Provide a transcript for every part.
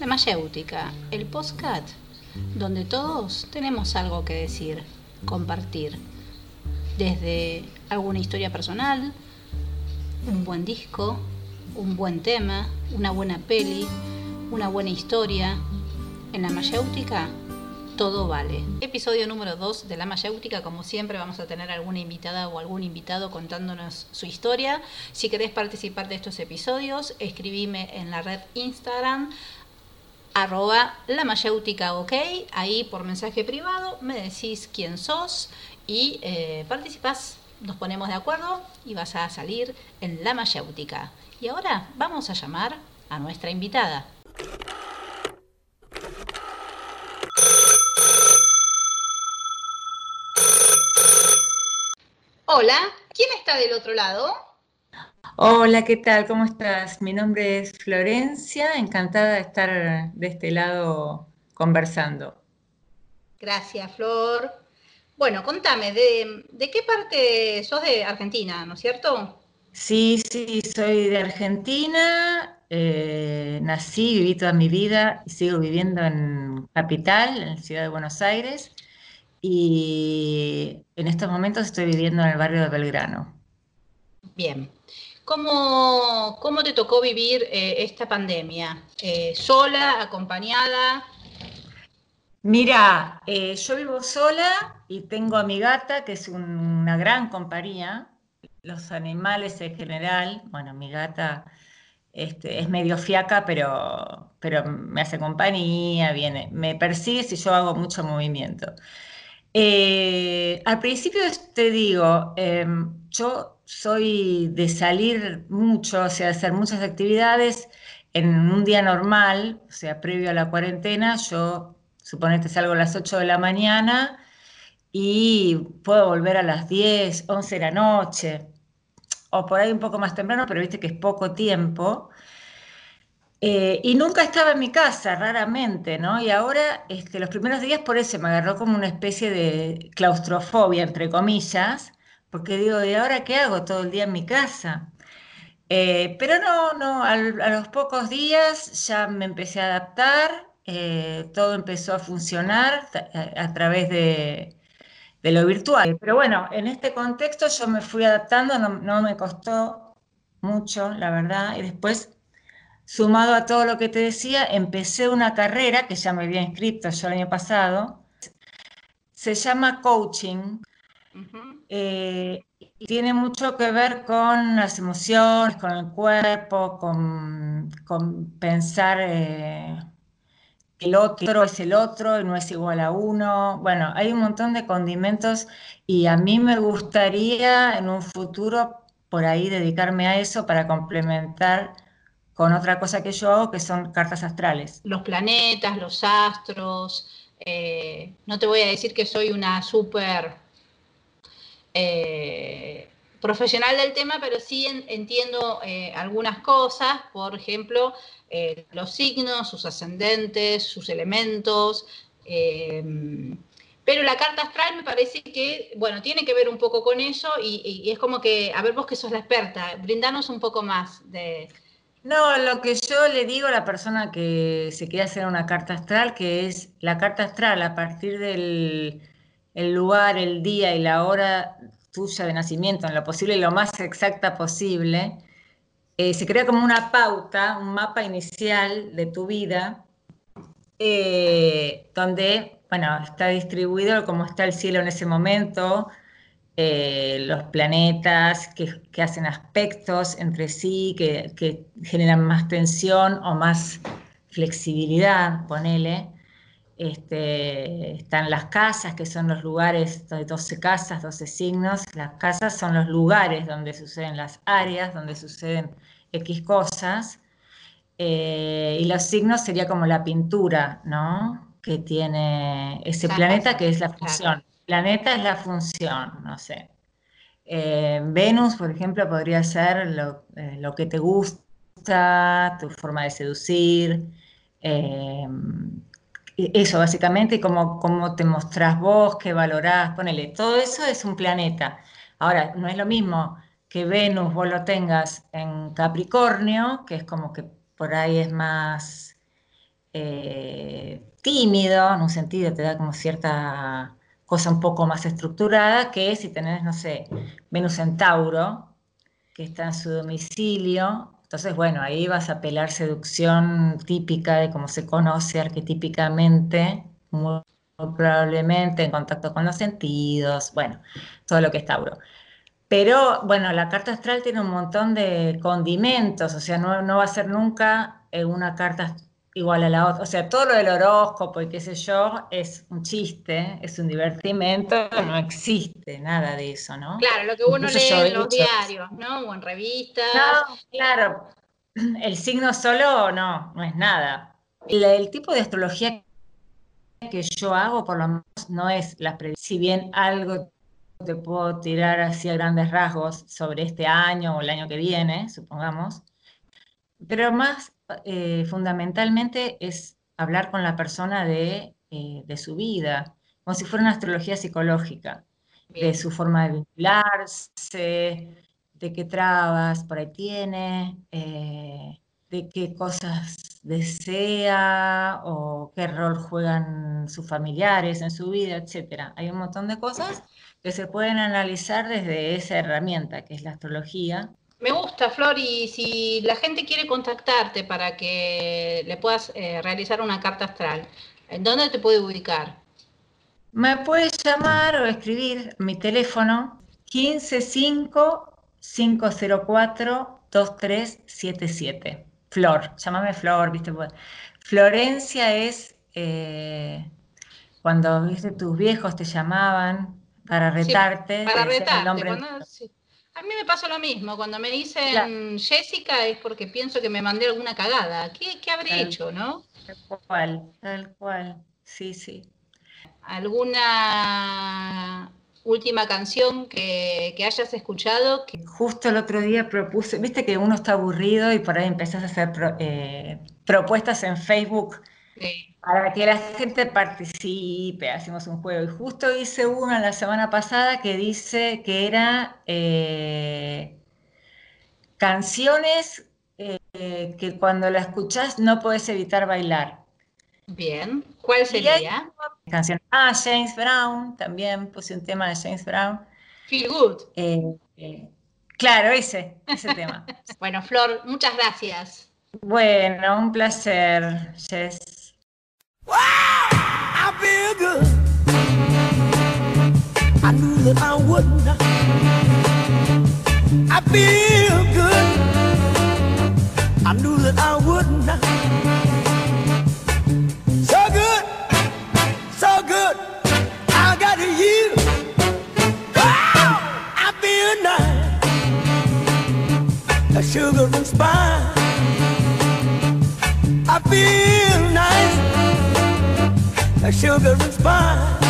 La Mayéutica, el postcat, donde todos tenemos algo que decir, compartir. Desde alguna historia personal, un buen disco, un buen tema, una buena peli, una buena historia. En la Mayéutica todo vale. Episodio número 2 de La Mayéutica, como siempre vamos a tener alguna invitada o algún invitado contándonos su historia. Si querés participar de estos episodios, escribime en la red Instagram arroba la mayéutica ok, ahí por mensaje privado me decís quién sos y eh, participás, nos ponemos de acuerdo y vas a salir en la mayéutica. Y ahora vamos a llamar a nuestra invitada. Hola, ¿quién está del otro lado? Hola, ¿qué tal? ¿Cómo estás? Mi nombre es Florencia, encantada de estar de este lado conversando. Gracias, Flor. Bueno, contame, ¿de, qué parte sos de Argentina, no es cierto? Sí, sí, soy de Argentina, eh, nací, viví toda mi vida y sigo viviendo en Capital, en la ciudad de Buenos Aires y en estos momentos estoy viviendo en el barrio de Belgrano. Bien. ¿Cómo, cómo te tocó vivir eh, esta pandemia? Eh, ¿Sola, acompañada? Mira, eh, yo vivo sola y tengo a mi gata, que es una gran compañía. Los animales en general, bueno, mi gata este, es medio fiaca, pero, pero me hace compañía, viene, me persigue si yo hago mucho movimiento. Eh, al principio te digo, em, yo soy de salir mucho, o sea, de hacer muchas actividades en un día normal, o sea, previo a la cuarentena, yo suponete salgo a las 8 de la mañana y puedo volver a las 10, 11 de la noche, o por ahí un poco más temprano, pero viste que es poco tiempo. Eh, y nunca estaba en mi casa, raramente, ¿no? Y ahora, este, los primeros días por eso me agarró como una especie de claustrofobia, entre comillas, porque digo, ¿y ahora qué hago todo el día en mi casa? Eh, pero no, no, a los pocos días ya me empecé a adaptar, eh, todo empezó a funcionar a, través de, lo virtual. Pero bueno, en este contexto yo me fui adaptando, no, no me costó mucho, la verdad, y después Sumado a todo lo que te decía, empecé una carrera que ya me había inscrito yo el año pasado. Se llama coaching. Eh, y tiene mucho que ver con las emociones, con el cuerpo, con, pensar eh, que el otro es el otro y no es igual a uno. Bueno, hay un montón de condimentos y a mí me gustaría en un futuro por ahí dedicarme a eso para complementar con otra cosa que yo que son cartas astrales. Los planetas, los astros. Eh, no te voy a decir que soy una súper eh, profesional del tema, pero sí entiendo eh, algunas cosas, por ejemplo, los signos, sus ascendentes, sus elementos. pero la carta astral me parece que, bueno, tiene que ver un poco con eso y, y es como que, a ver vos que sos la experta, brindanos un poco más de, no, lo que yo le digo a la persona que se quiere hacer una carta astral, que es la carta astral a partir del lugar, el día y la hora tuya de nacimiento, en lo posible y lo más exacta posible, eh, se crea como una pauta, un mapa inicial de tu vida, eh, donde, bueno, está distribuido como está el cielo en ese momento, eh, los planetas que, hacen aspectos entre sí, que, generan más tensión o más flexibilidad, ponele. Este, están las casas, que son los lugares, de 12 casas, 12 signos. Las casas son los lugares donde suceden las áreas, donde suceden X cosas. Eh, y los signos sería como la pintura, ¿no? Que tiene ese planeta, que es la función planeta es la función, no sé. Eh, Venus, por ejemplo, podría ser eh, lo, que te gusta, tu forma de seducir, eh, eso básicamente, cómo, cómo, te mostrás vos, qué valorás, ponele, todo eso es un planeta. Ahora, no es lo mismo que Venus vos lo tengas en Capricornio, que es como que por ahí es más tímido, en un sentido, te da como cierta cosa un poco más estructurada, que si tenés, no sé, Venus en Tauro, que está en su domicilio, entonces, bueno, ahí vas a apelar seducción típica de cómo se conoce arquetípicamente, muy, probablemente en contacto con los sentidos, bueno, todo lo que es Tauro. Pero bueno, la carta astral tiene un montón de condimentos, o sea, no, no va a ser nunca eh, una carta igual a la otra. O sea, todo lo del horóscopo y qué sé yo es un chiste, es un divertimento, no existe nada de eso, ¿no? Claro, lo que uno lee en los diarios, ¿no? O en revistas. No, claro. El signo solo no, no es nada. El, tipo de astrología que yo hago, por lo menos, no es la predicción. Si bien algo te puedo tirar así a grandes rasgos sobre este año o el año que viene, supongamos, pero más eh, fundamentalmente es hablar con la persona de, eh, de, su vida, como si fuera una astrología psicológica, de su forma de vincularse, de qué trabas por ahí tiene, eh, de qué cosas desea o qué rol juegan sus familiares en su vida, etc. Hay un montón de cosas que se pueden analizar desde esa herramienta que es la astrología me gusta, Flor, y si la gente quiere contactarte para que le puedas eh, realizar una carta astral, ¿en dónde te puede ubicar? Me puedes llamar o escribir mi teléfono 155-504-2377. Flor, llámame Flor, ¿viste? Florencia es eh, cuando ¿viste? tus viejos te llamaban para retarte. para retarte. A mí me pasa lo mismo. Cuando me dicen Jessica es porque pienso que me mandé alguna cagada. ¿Qué, habré hecho, no? Tal cual, tal cual. Sí, sí. ¿Alguna última canción que, hayas escuchado? Justo el otro día propuse, viste que uno está aburrido y por ahí empezás a hacer eh, propuestas en Facebook. Sí para que la gente participe, hacemos un juego. Y justo hice una la semana pasada que dice que era eh, canciones eh, que cuando la escuchás no puedes evitar bailar. Bien, ¿cuál sería? Canción. Ah, James Brown, también puse un tema de James Brown. Feel Good. Eh, claro, ese, ese tema. bueno, Flor, muchas gracias. Bueno, un placer, Jess. I knew that I would not. I feel good. I knew that I would not. So good, so good. I got you. Oh, wow, I feel nice. A sugar and spice. I feel nice like sugar and spice.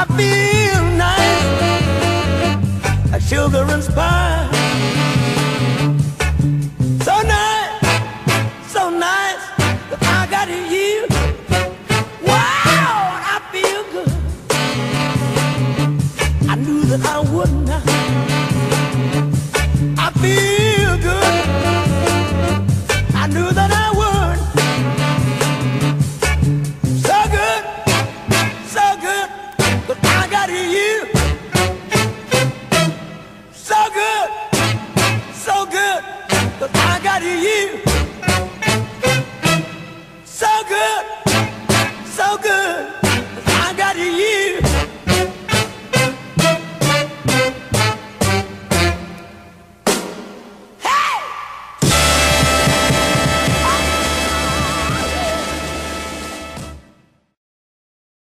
I feel